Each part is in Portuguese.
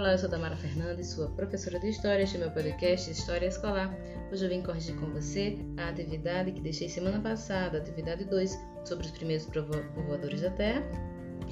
Olá, eu sou Tamara Fernandes, sua professora de História. Este é meu podcast História Escolar. Hoje eu vim corrigir com você a atividade que deixei semana passada, atividade 2, sobre os primeiros povoadores da Terra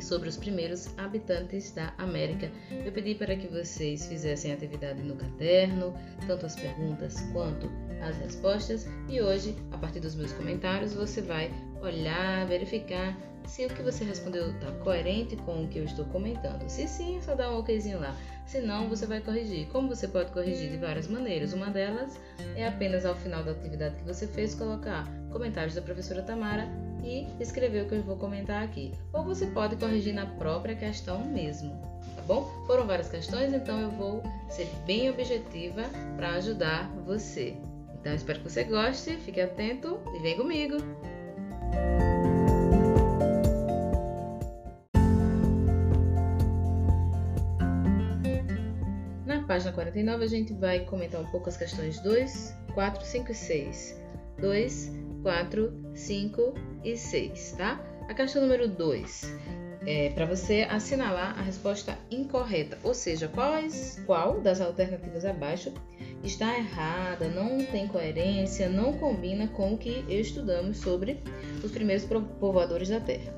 sobre os primeiros habitantes da América. Eu pedi para que vocês fizessem atividade no caderno, tanto as perguntas quanto as respostas, e hoje, a partir dos meus comentários, você vai olhar, verificar se o que você respondeu está coerente com o que eu estou comentando. Se sim, só dá um okzinho lá. Se não, você vai corrigir. Como você pode corrigir de várias maneiras? Uma delas é apenas ao final da atividade que você fez colocar comentários da professora Tamara e escrever o que eu vou comentar aqui. Ou você pode corrigir na própria questão mesmo, tá bom? Foram várias questões, então eu vou ser bem objetiva para ajudar você. Então espero que você goste, fique atento e vem comigo! Na página 49 a gente vai comentar um pouco as questões 2, 4, 5 e 6. 2, 4, 5 e 6, tá? A questão número 2 é para você assinalar a resposta incorreta, ou seja, quais, qual das alternativas abaixo está errada, não tem coerência, não combina com o que estudamos sobre os primeiros povoadores da Terra.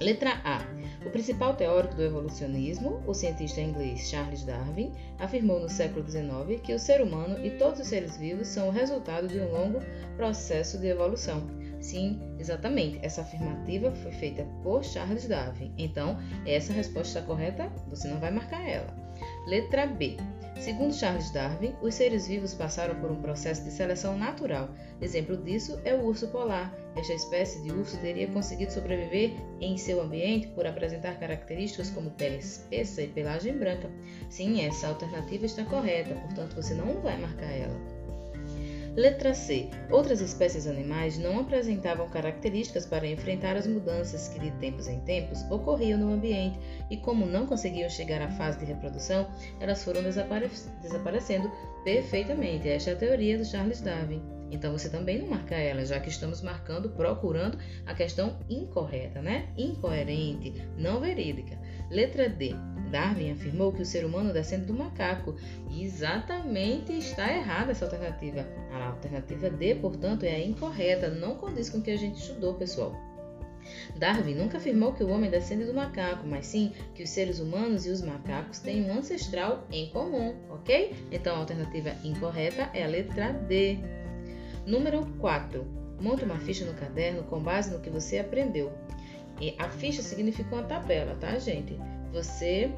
Letra A. O principal teórico do evolucionismo, o cientista inglês Charles Darwin, afirmou no século XIX que o ser humano e todos os seres vivos são o resultado de um longo processo de evolução. Sim, exatamente. Essa afirmativa foi feita por Charles Darwin. Então, essa resposta está correta? Você não vai marcar ela. Letra B. Segundo Charles Darwin, os seres vivos passaram por um processo de seleção natural. Exemplo disso é o urso polar. Esta espécie de urso teria conseguido sobreviver em seu ambiente por apresentar características como pele espessa e pelagem branca. Sim, essa alternativa está correta, portanto você não vai marcar ela. Letra C. Outras espécies animais não apresentavam características para enfrentar as mudanças que de tempos em tempos ocorriam no ambiente e, como não conseguiam chegar à fase de reprodução, elas foram desapare desaparecendo perfeitamente. Esta é a teoria do Charles Darwin. Então você também não marca ela, já que estamos marcando, procurando a questão incorreta, né? Incoerente, não verídica. Letra D. Darwin afirmou que o ser humano descende do macaco. E exatamente está errada essa alternativa. A alternativa D, portanto, é a incorreta, não condiz com o que a gente estudou, pessoal. Darwin nunca afirmou que o homem descende do macaco, mas sim que os seres humanos e os macacos têm um ancestral em comum, ok? Então a alternativa incorreta é a letra D. Número 4. Monte uma ficha no caderno com base no que você aprendeu. E a ficha significa uma tabela, tá, gente? Você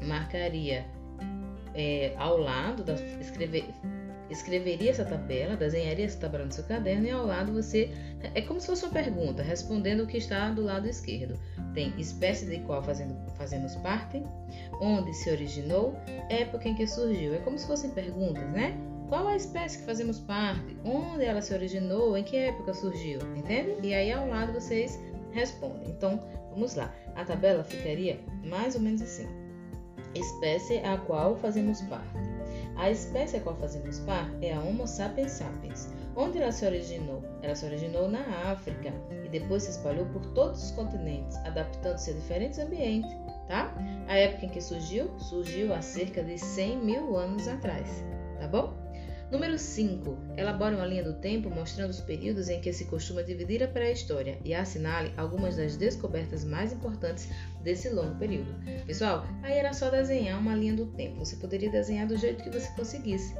marcaria é, ao lado, da, escrever, escreveria essa tabela, desenharia essa tabela no seu caderno e ao lado você. É como se fosse uma pergunta, respondendo o que está do lado esquerdo. Tem espécie de qual fazendo, fazemos parte, onde se originou, época em que surgiu. É como se fossem perguntas, né? Qual a espécie que fazemos parte? Onde ela se originou? Em que época surgiu? Entende? E aí ao lado vocês respondem. Então, vamos lá. A tabela ficaria mais ou menos assim: espécie a qual fazemos parte. A espécie a qual fazemos parte é a Homo sapiens sapiens. Onde ela se originou? Ela se originou na África e depois se espalhou por todos os continentes, adaptando-se a diferentes ambientes, tá? A época em que surgiu, surgiu há cerca de 100 mil anos atrás, tá bom? Número 5. Elabore uma linha do tempo mostrando os períodos em que se costuma dividir a pré-história e assinale algumas das descobertas mais importantes desse longo período. Pessoal, aí era só desenhar uma linha do tempo. Você poderia desenhar do jeito que você conseguisse.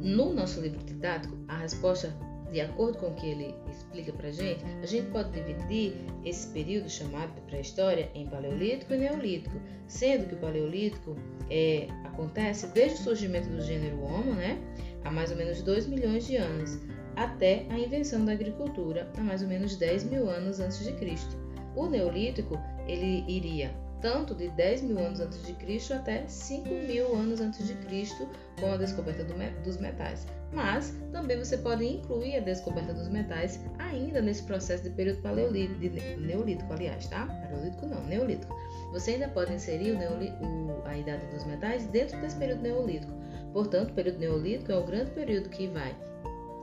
No nosso livro didático, a resposta de acordo com o que ele explica para gente, a gente pode dividir esse período chamado de pré-história em paleolítico e neolítico, sendo que o paleolítico é, acontece desde o surgimento do gênero Homo, né, há mais ou menos 2 milhões de anos, até a invenção da agricultura, há mais ou menos 10 mil anos antes de Cristo. O neolítico ele iria tanto de 10 mil anos antes de Cristo até 5 mil anos antes de Cristo, com a descoberta do, dos metais. Mas também você pode incluir a descoberta dos metais ainda nesse processo de período paleolítico, de neolítico, aliás, tá? Paleolítico não, neolítico. Você ainda pode inserir o a idade dos metais dentro desse período neolítico. Portanto, o período neolítico é o grande período que vai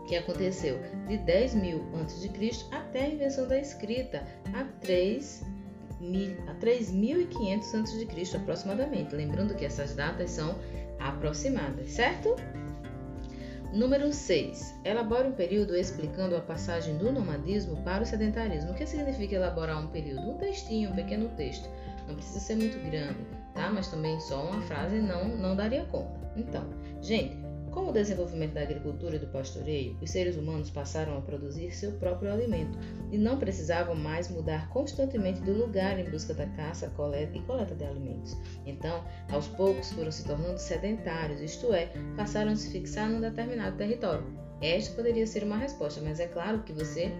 que aconteceu de 10 mil antes de Cristo até a invenção da escrita, há 3 a 3.500 a.C. aproximadamente. Lembrando que essas datas são aproximadas, certo? Número 6. Elabore um período explicando a passagem do nomadismo para o sedentarismo. O que significa elaborar um período? Um textinho, um pequeno texto. Não precisa ser muito grande, tá? Mas também só uma frase não, não daria conta. Então, gente, com o desenvolvimento da agricultura e do pastoreio, os seres humanos passaram a produzir seu próprio alimento e não precisavam mais mudar constantemente do lugar em busca da caça, coleta e coleta de alimentos. Então, aos poucos foram se tornando sedentários, isto é, passaram a se fixar num determinado território. Esta poderia ser uma resposta, mas é claro que você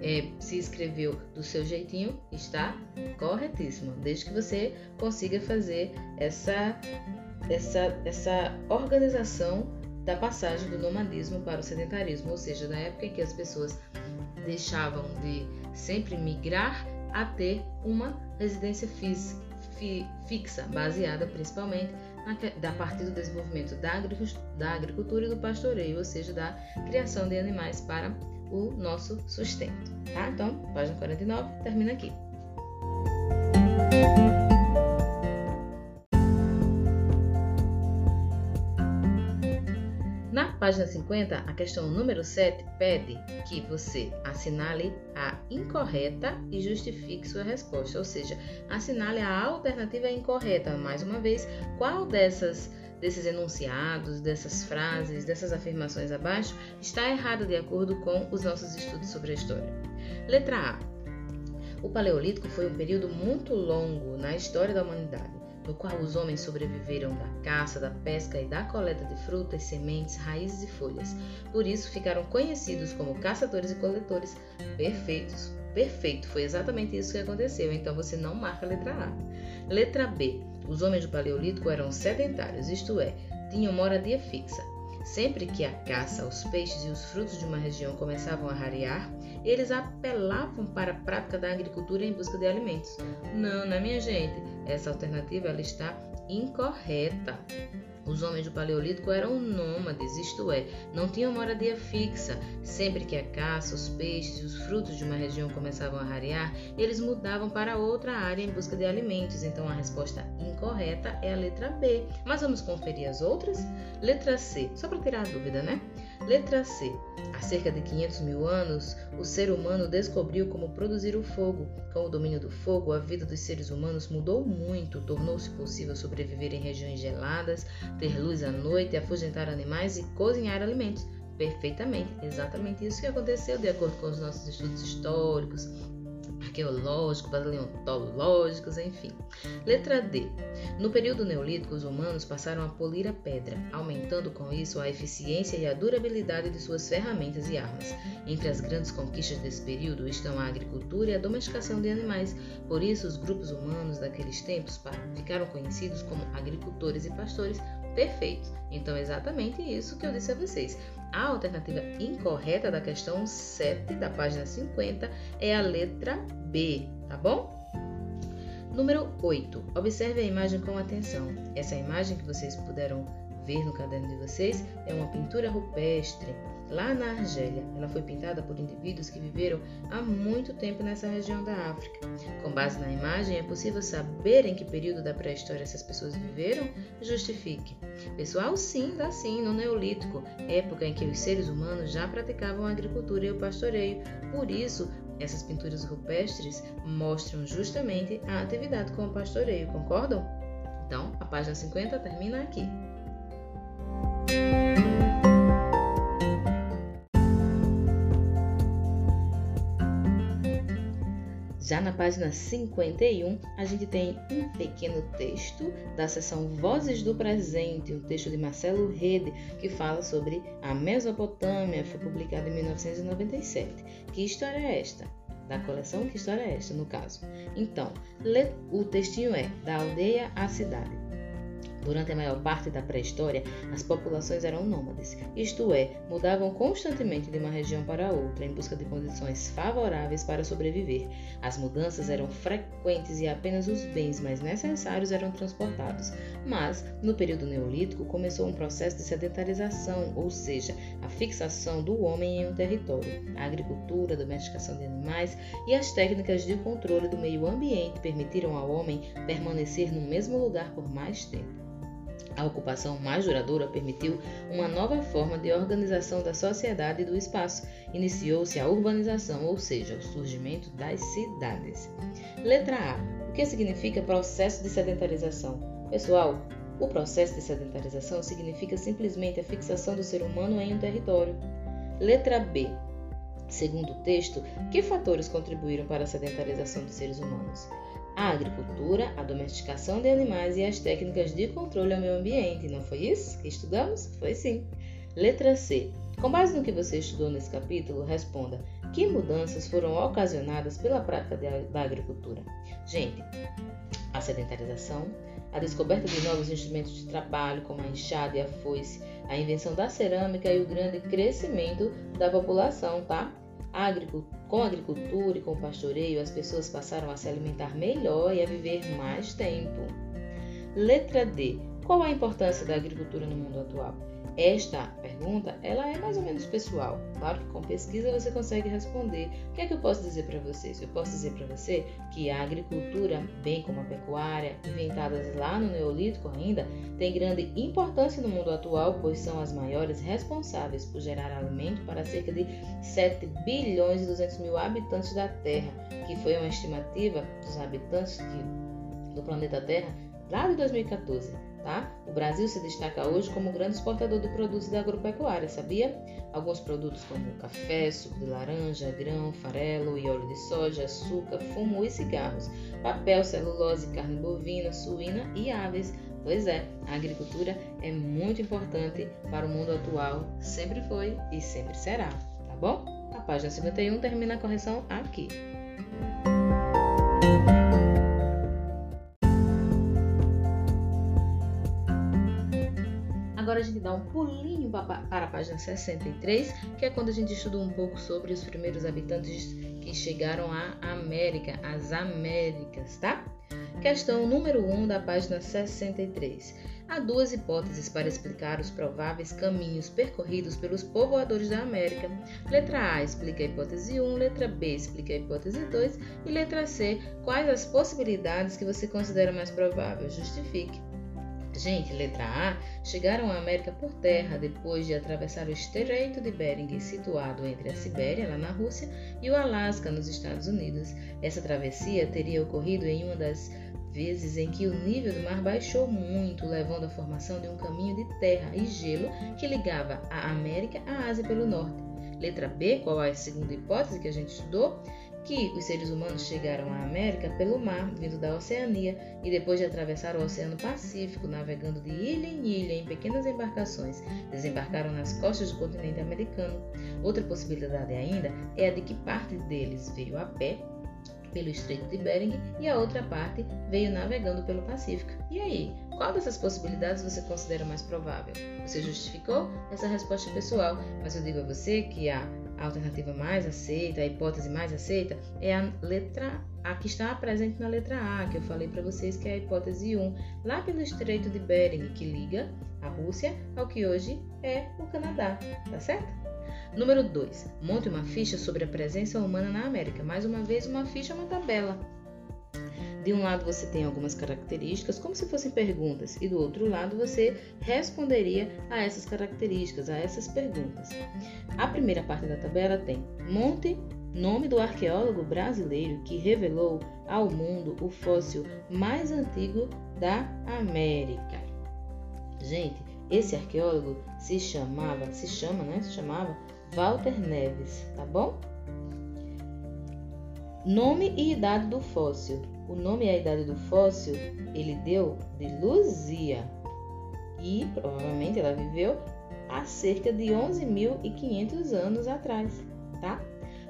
é, se escreveu do seu jeitinho, está corretíssimo, desde que você consiga fazer essa essa, essa organização da passagem do nomadismo para o sedentarismo, ou seja, da época em que as pessoas deixavam de sempre migrar a ter uma residência fixa, baseada principalmente na, da partir do desenvolvimento da, da agricultura e do pastoreio, ou seja, da criação de animais para o nosso sustento. Tá? Então, página 49 termina aqui. Página 50, a questão número 7 pede que você assinale a incorreta e justifique sua resposta, ou seja, assinale a alternativa incorreta. Mais uma vez, qual dessas desses enunciados, dessas frases, dessas afirmações abaixo está errada de acordo com os nossos estudos sobre a história? Letra A. O Paleolítico foi um período muito longo na história da humanidade no qual os homens sobreviveram da caça, da pesca e da coleta de frutas, sementes, raízes e folhas. Por isso ficaram conhecidos como caçadores e coletores perfeitos. Perfeito, foi exatamente isso que aconteceu, então você não marca a letra A. Letra B. Os homens do Paleolítico eram sedentários, isto é, tinham moradia fixa. Sempre que a caça, os peixes e os frutos de uma região começavam a rarear, eles apelavam para a prática da agricultura em busca de alimentos. Não, né, minha gente? Essa alternativa ela está incorreta. Os homens do Paleolítico eram nômades, isto é, não tinham moradia fixa. Sempre que a caça, os peixes e os frutos de uma região começavam a rarear, eles mudavam para outra área em busca de alimentos. Então a resposta incorreta é a letra B. Mas vamos conferir as outras? Letra C, só para tirar a dúvida, né? Letra C. Há cerca de 500 mil anos, o ser humano descobriu como produzir o fogo. Com o domínio do fogo, a vida dos seres humanos mudou muito. Tornou-se possível sobreviver em regiões geladas, ter luz à noite, afugentar animais e cozinhar alimentos. Perfeitamente, exatamente isso que aconteceu de acordo com os nossos estudos históricos, arqueológicos, paleontológicos, enfim. Letra D. No período neolítico, os humanos passaram a polir a pedra, aumentando com isso a eficiência e a durabilidade de suas ferramentas e armas. Entre as grandes conquistas desse período estão a agricultura e a domesticação de animais. Por isso, os grupos humanos daqueles tempos ficaram conhecidos como agricultores e pastores perfeitos. Então, exatamente isso que eu disse a vocês. A alternativa incorreta da questão 7 da página 50 é a letra B, tá bom? Número 8. Observe a imagem com atenção. Essa imagem que vocês puderam ver no caderno de vocês é uma pintura rupestre lá na Argélia. Ela foi pintada por indivíduos que viveram há muito tempo nessa região da África. Com base na imagem, é possível saber em que período da pré-história essas pessoas viveram? Justifique. Pessoal, sim, dá sim, no Neolítico, época em que os seres humanos já praticavam a agricultura e o pastoreio. Por isso, essas pinturas rupestres mostram justamente a atividade com o pastoreio, concordam? Então, a página 50 termina aqui. Já na página 51, a gente tem um pequeno texto da seção Vozes do Presente, um texto de Marcelo Rede, que fala sobre a Mesopotâmia, foi publicado em 1997. Que história é esta? Da coleção Que História é esta, no caso? Então, o textinho é Da Aldeia à Cidade. Durante a maior parte da pré-história, as populações eram nômades, isto é, mudavam constantemente de uma região para outra em busca de condições favoráveis para sobreviver. As mudanças eram frequentes e apenas os bens mais necessários eram transportados. Mas, no período neolítico, começou um processo de sedentarização, ou seja, a fixação do homem em um território. A agricultura, a domesticação de animais e as técnicas de controle do meio ambiente permitiram ao homem permanecer no mesmo lugar por mais tempo. A ocupação mais duradoura permitiu uma nova forma de organização da sociedade e do espaço. Iniciou-se a urbanização, ou seja, o surgimento das cidades. Letra A. O que significa processo de sedentarização? Pessoal, o processo de sedentarização significa simplesmente a fixação do ser humano em um território. Letra B. Segundo o texto, que fatores contribuíram para a sedentarização dos seres humanos? A agricultura, a domesticação de animais e as técnicas de controle ao meio ambiente. Não foi isso que estudamos? Foi sim. Letra C. Com base no que você estudou nesse capítulo, responda: que mudanças foram ocasionadas pela prática da agricultura? Gente, a sedentarização, a descoberta de novos instrumentos de trabalho, como a enxada e a foice, a invenção da cerâmica e o grande crescimento da população, tá? Com a agricultura e com o pastoreio, as pessoas passaram a se alimentar melhor e a viver mais tempo. Letra D. Qual a importância da agricultura no mundo atual? Esta pergunta, ela é mais ou menos pessoal. Claro que com pesquisa você consegue responder. O que é que eu posso dizer para vocês? Eu posso dizer para você que a agricultura, bem como a pecuária, inventadas lá no Neolítico ainda, tem grande importância no mundo atual, pois são as maiores responsáveis por gerar alimento para cerca de 7 bilhões e 200 mil habitantes da Terra, que foi uma estimativa dos habitantes do planeta Terra lá de 2014. Tá? O Brasil se destaca hoje como grande exportador de produtos da agropecuária, sabia? Alguns produtos como café, suco de laranja, grão, farelo e óleo de soja, açúcar, fumo e cigarros, papel, celulose, carne bovina, suína e aves. Pois é, a agricultura é muito importante para o mundo atual, sempre foi e sempre será, tá bom? A página 51 termina a correção aqui. Agora dá um pulinho para a página 63, que é quando a gente estudou um pouco sobre os primeiros habitantes que chegaram à América, as Américas, tá? Questão número 1 da página 63. Há duas hipóteses para explicar os prováveis caminhos percorridos pelos povoadores da América. Letra A explica a hipótese 1, letra B explica a hipótese 2 e letra C quais as possibilidades que você considera mais prováveis. Justifique. Gente, letra A, chegaram à América por terra depois de atravessar o Estreito de Bering, situado entre a Sibéria, lá na Rússia, e o Alasca, nos Estados Unidos. Essa travessia teria ocorrido em uma das vezes em que o nível do mar baixou muito, levando à formação de um caminho de terra e gelo que ligava a América à Ásia pelo norte. Letra B, qual é a segunda hipótese que a gente estudou? Que os seres humanos chegaram à América pelo mar, vindo da Oceania, e depois de atravessar o Oceano Pacífico, navegando de ilha em ilha em pequenas embarcações, desembarcaram nas costas do continente americano. Outra possibilidade ainda é a de que parte deles veio a pé pelo Estreito de Bering e a outra parte veio navegando pelo Pacífico. E aí, qual dessas possibilidades você considera mais provável? Você justificou essa resposta pessoal, mas eu digo a você que a a alternativa mais aceita, a hipótese mais aceita, é a letra A, que está presente na letra A, que eu falei para vocês que é a hipótese 1, lá pelo Estreito de Bering, que liga a Rússia ao que hoje é o Canadá, tá certo? Número 2. Monte uma ficha sobre a presença humana na América. Mais uma vez, uma ficha é uma tabela de um lado você tem algumas características, como se fossem perguntas, e do outro lado você responderia a essas características, a essas perguntas. A primeira parte da tabela tem Monte, nome do arqueólogo brasileiro que revelou ao mundo o fóssil mais antigo da América. Gente, esse arqueólogo se chamava, se chama, né? Se chamava Walter Neves, tá bom? Nome e idade do fóssil. O nome e a idade do fóssil ele deu de Luzia e provavelmente ela viveu há cerca de 11.500 anos atrás, tá?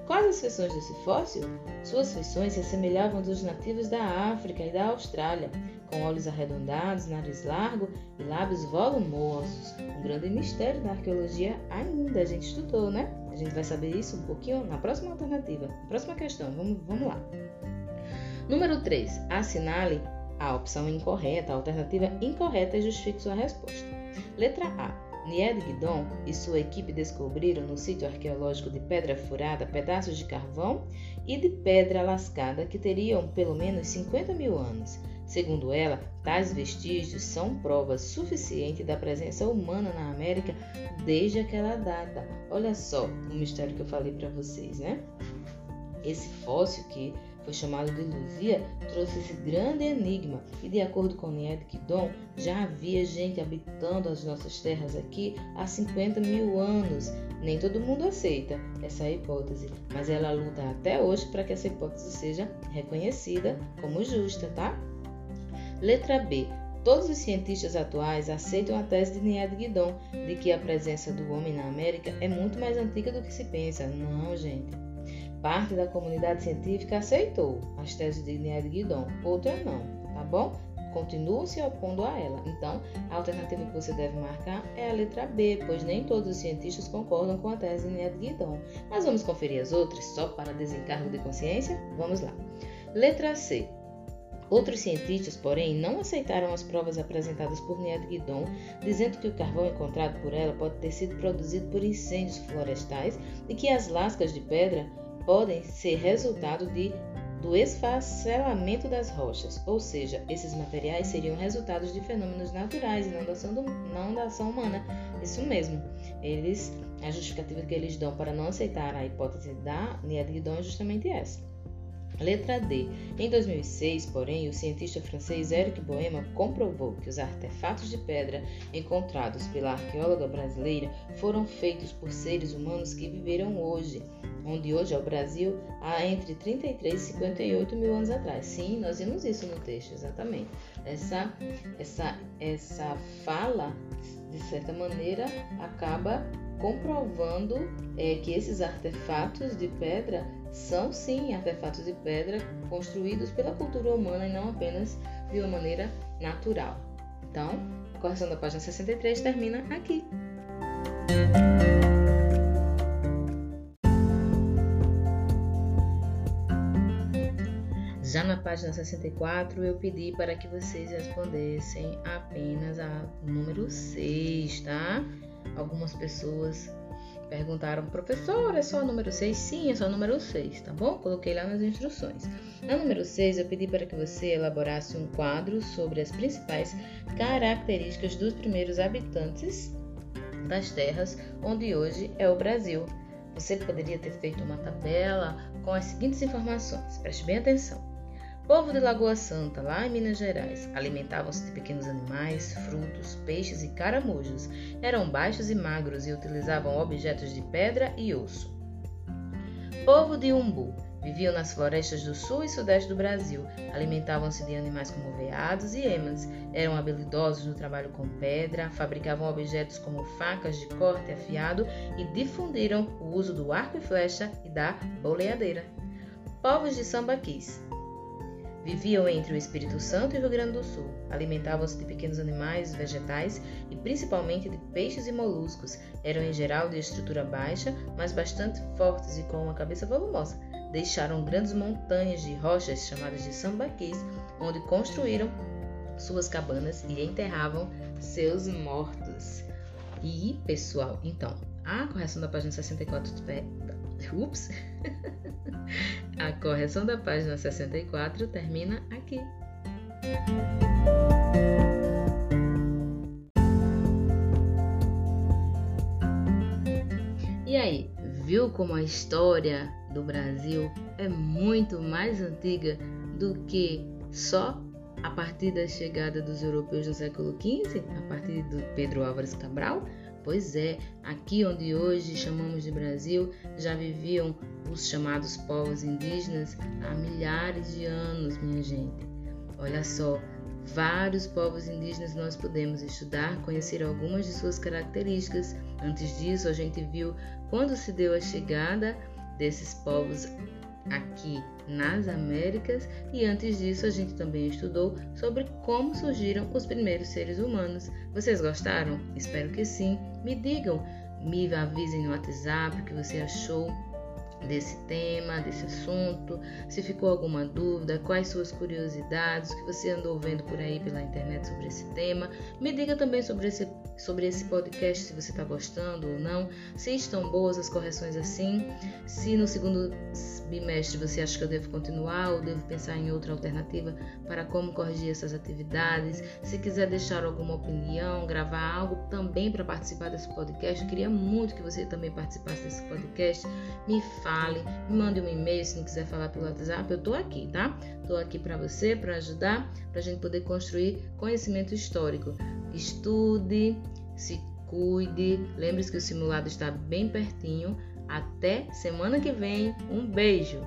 Quais as feições desse fóssil? Suas feições se assemelhavam dos nativos da África e da Austrália, com olhos arredondados, nariz largo e lábios volumosos. Um grande mistério da arqueologia ainda, a gente estudou, né? A gente vai saber isso um pouquinho na próxima alternativa, na próxima questão. Vamos, vamos lá. Número 3. Assinale a opção incorreta, a alternativa incorreta e justifique sua resposta. Letra A. Nied Guidon e sua equipe descobriram no sítio arqueológico de Pedra Furada pedaços de carvão e de pedra lascada que teriam pelo menos 50 mil anos. Segundo ela, tais vestígios são prova suficiente da presença humana na América desde aquela data. Olha só o mistério que eu falei para vocês, né? Esse fóssil que foi chamado de Luzia, trouxe esse grande enigma e, de acordo com Nied Kidon, já havia gente habitando as nossas terras aqui há 50 mil anos. Nem todo mundo aceita essa hipótese, mas ela luta até hoje para que essa hipótese seja reconhecida como justa, tá? Letra B. Todos os cientistas atuais aceitam a tese de Nied Guidon de que a presença do homem na América é muito mais antiga do que se pensa. Não, gente. Parte da comunidade científica aceitou as teses de Nied Guidon, outra não, tá bom? Continuam se opondo a ela. Então, a alternativa que você deve marcar é a letra B, pois nem todos os cientistas concordam com a tese de Nied Guidon. Mas vamos conferir as outras, só para desencargo de consciência? Vamos lá. Letra C. Outros cientistas, porém, não aceitaram as provas apresentadas por Nied Guidon, dizendo que o carvão encontrado por ela pode ter sido produzido por incêndios florestais e que as lascas de pedra podem ser resultado de, do esfacelamento das rochas, ou seja, esses materiais seriam resultados de fenômenos naturais e não da ação, do, não da ação humana. Isso mesmo. Eles, a justificativa que eles dão para não aceitar a hipótese da Niadridon é justamente essa. Letra D. Em 2006, porém, o cientista francês Eric Boema comprovou que os artefatos de pedra encontrados pela arqueóloga brasileira foram feitos por seres humanos que viveram hoje, onde hoje é o Brasil, há entre 33 e 58 mil anos atrás. Sim, nós vimos isso no texto, exatamente. Essa, essa, essa fala, de certa maneira, acaba comprovando é, que esses artefatos de pedra são sim artefatos de pedra construídos pela cultura humana e não apenas de uma maneira natural. Então, a correção da página 63 termina aqui. Já na página 64, eu pedi para que vocês respondessem apenas a número 6, tá? Algumas pessoas perguntaram, professor, é só o número 6? Sim, é só o número 6, tá bom? Coloquei lá nas instruções. Na número 6, eu pedi para que você elaborasse um quadro sobre as principais características dos primeiros habitantes das terras onde hoje é o Brasil. Você poderia ter feito uma tabela com as seguintes informações. Preste bem atenção. Povo de Lagoa Santa, lá em Minas Gerais, alimentavam-se de pequenos animais, frutos, peixes e caramujos. Eram baixos e magros e utilizavam objetos de pedra e osso. Povo de Umbu, viviam nas florestas do sul e sudeste do Brasil. Alimentavam-se de animais como veados e emas. Eram habilidosos no trabalho com pedra, fabricavam objetos como facas de corte afiado e difundiram o uso do arco e flecha e da boleadeira. Povos de Sambaquis Viviam entre o Espírito Santo e o Rio Grande do Sul. Alimentavam-se de pequenos animais, vegetais e principalmente de peixes e moluscos. Eram em geral de estrutura baixa, mas bastante fortes e com uma cabeça volumosa. Deixaram grandes montanhas de rochas chamadas de sambaquis, onde construíram suas cabanas e enterravam seus mortos. E, pessoal, então, a correção da página 64 Ups! A correção da página 64 termina aqui. E aí, viu como a história do Brasil é muito mais antiga do que só a partir da chegada dos europeus no século XV, a partir do Pedro Álvares Cabral? Pois é, aqui onde hoje chamamos de Brasil, já viviam os chamados povos indígenas há milhares de anos, minha gente. Olha só, vários povos indígenas nós podemos estudar, conhecer algumas de suas características. Antes disso, a gente viu quando se deu a chegada desses povos aqui nas Américas e antes disso a gente também estudou sobre como surgiram os primeiros seres humanos. Vocês gostaram? Espero que sim. Me digam, me avisem no WhatsApp o que você achou desse tema, desse assunto, se ficou alguma dúvida, quais suas curiosidades, o que você andou vendo por aí pela internet sobre esse tema. Me diga também sobre esse, sobre esse podcast, se você está gostando ou não, se estão boas as correções assim, se no segundo bimestre você acha que eu devo continuar ou devo pensar em outra alternativa para como corrigir essas atividades. Se quiser deixar alguma opinião, gravar algo também para participar desse podcast, queria muito que você também participasse desse podcast. Me fale, me mande um e-mail se não quiser falar pelo WhatsApp, eu estou aqui, tá? Estou aqui para você, para ajudar, para a gente poder construir conhecimento histórico. Estude, se cuide, lembre-se que o simulado está bem pertinho até semana que vem. Um beijo!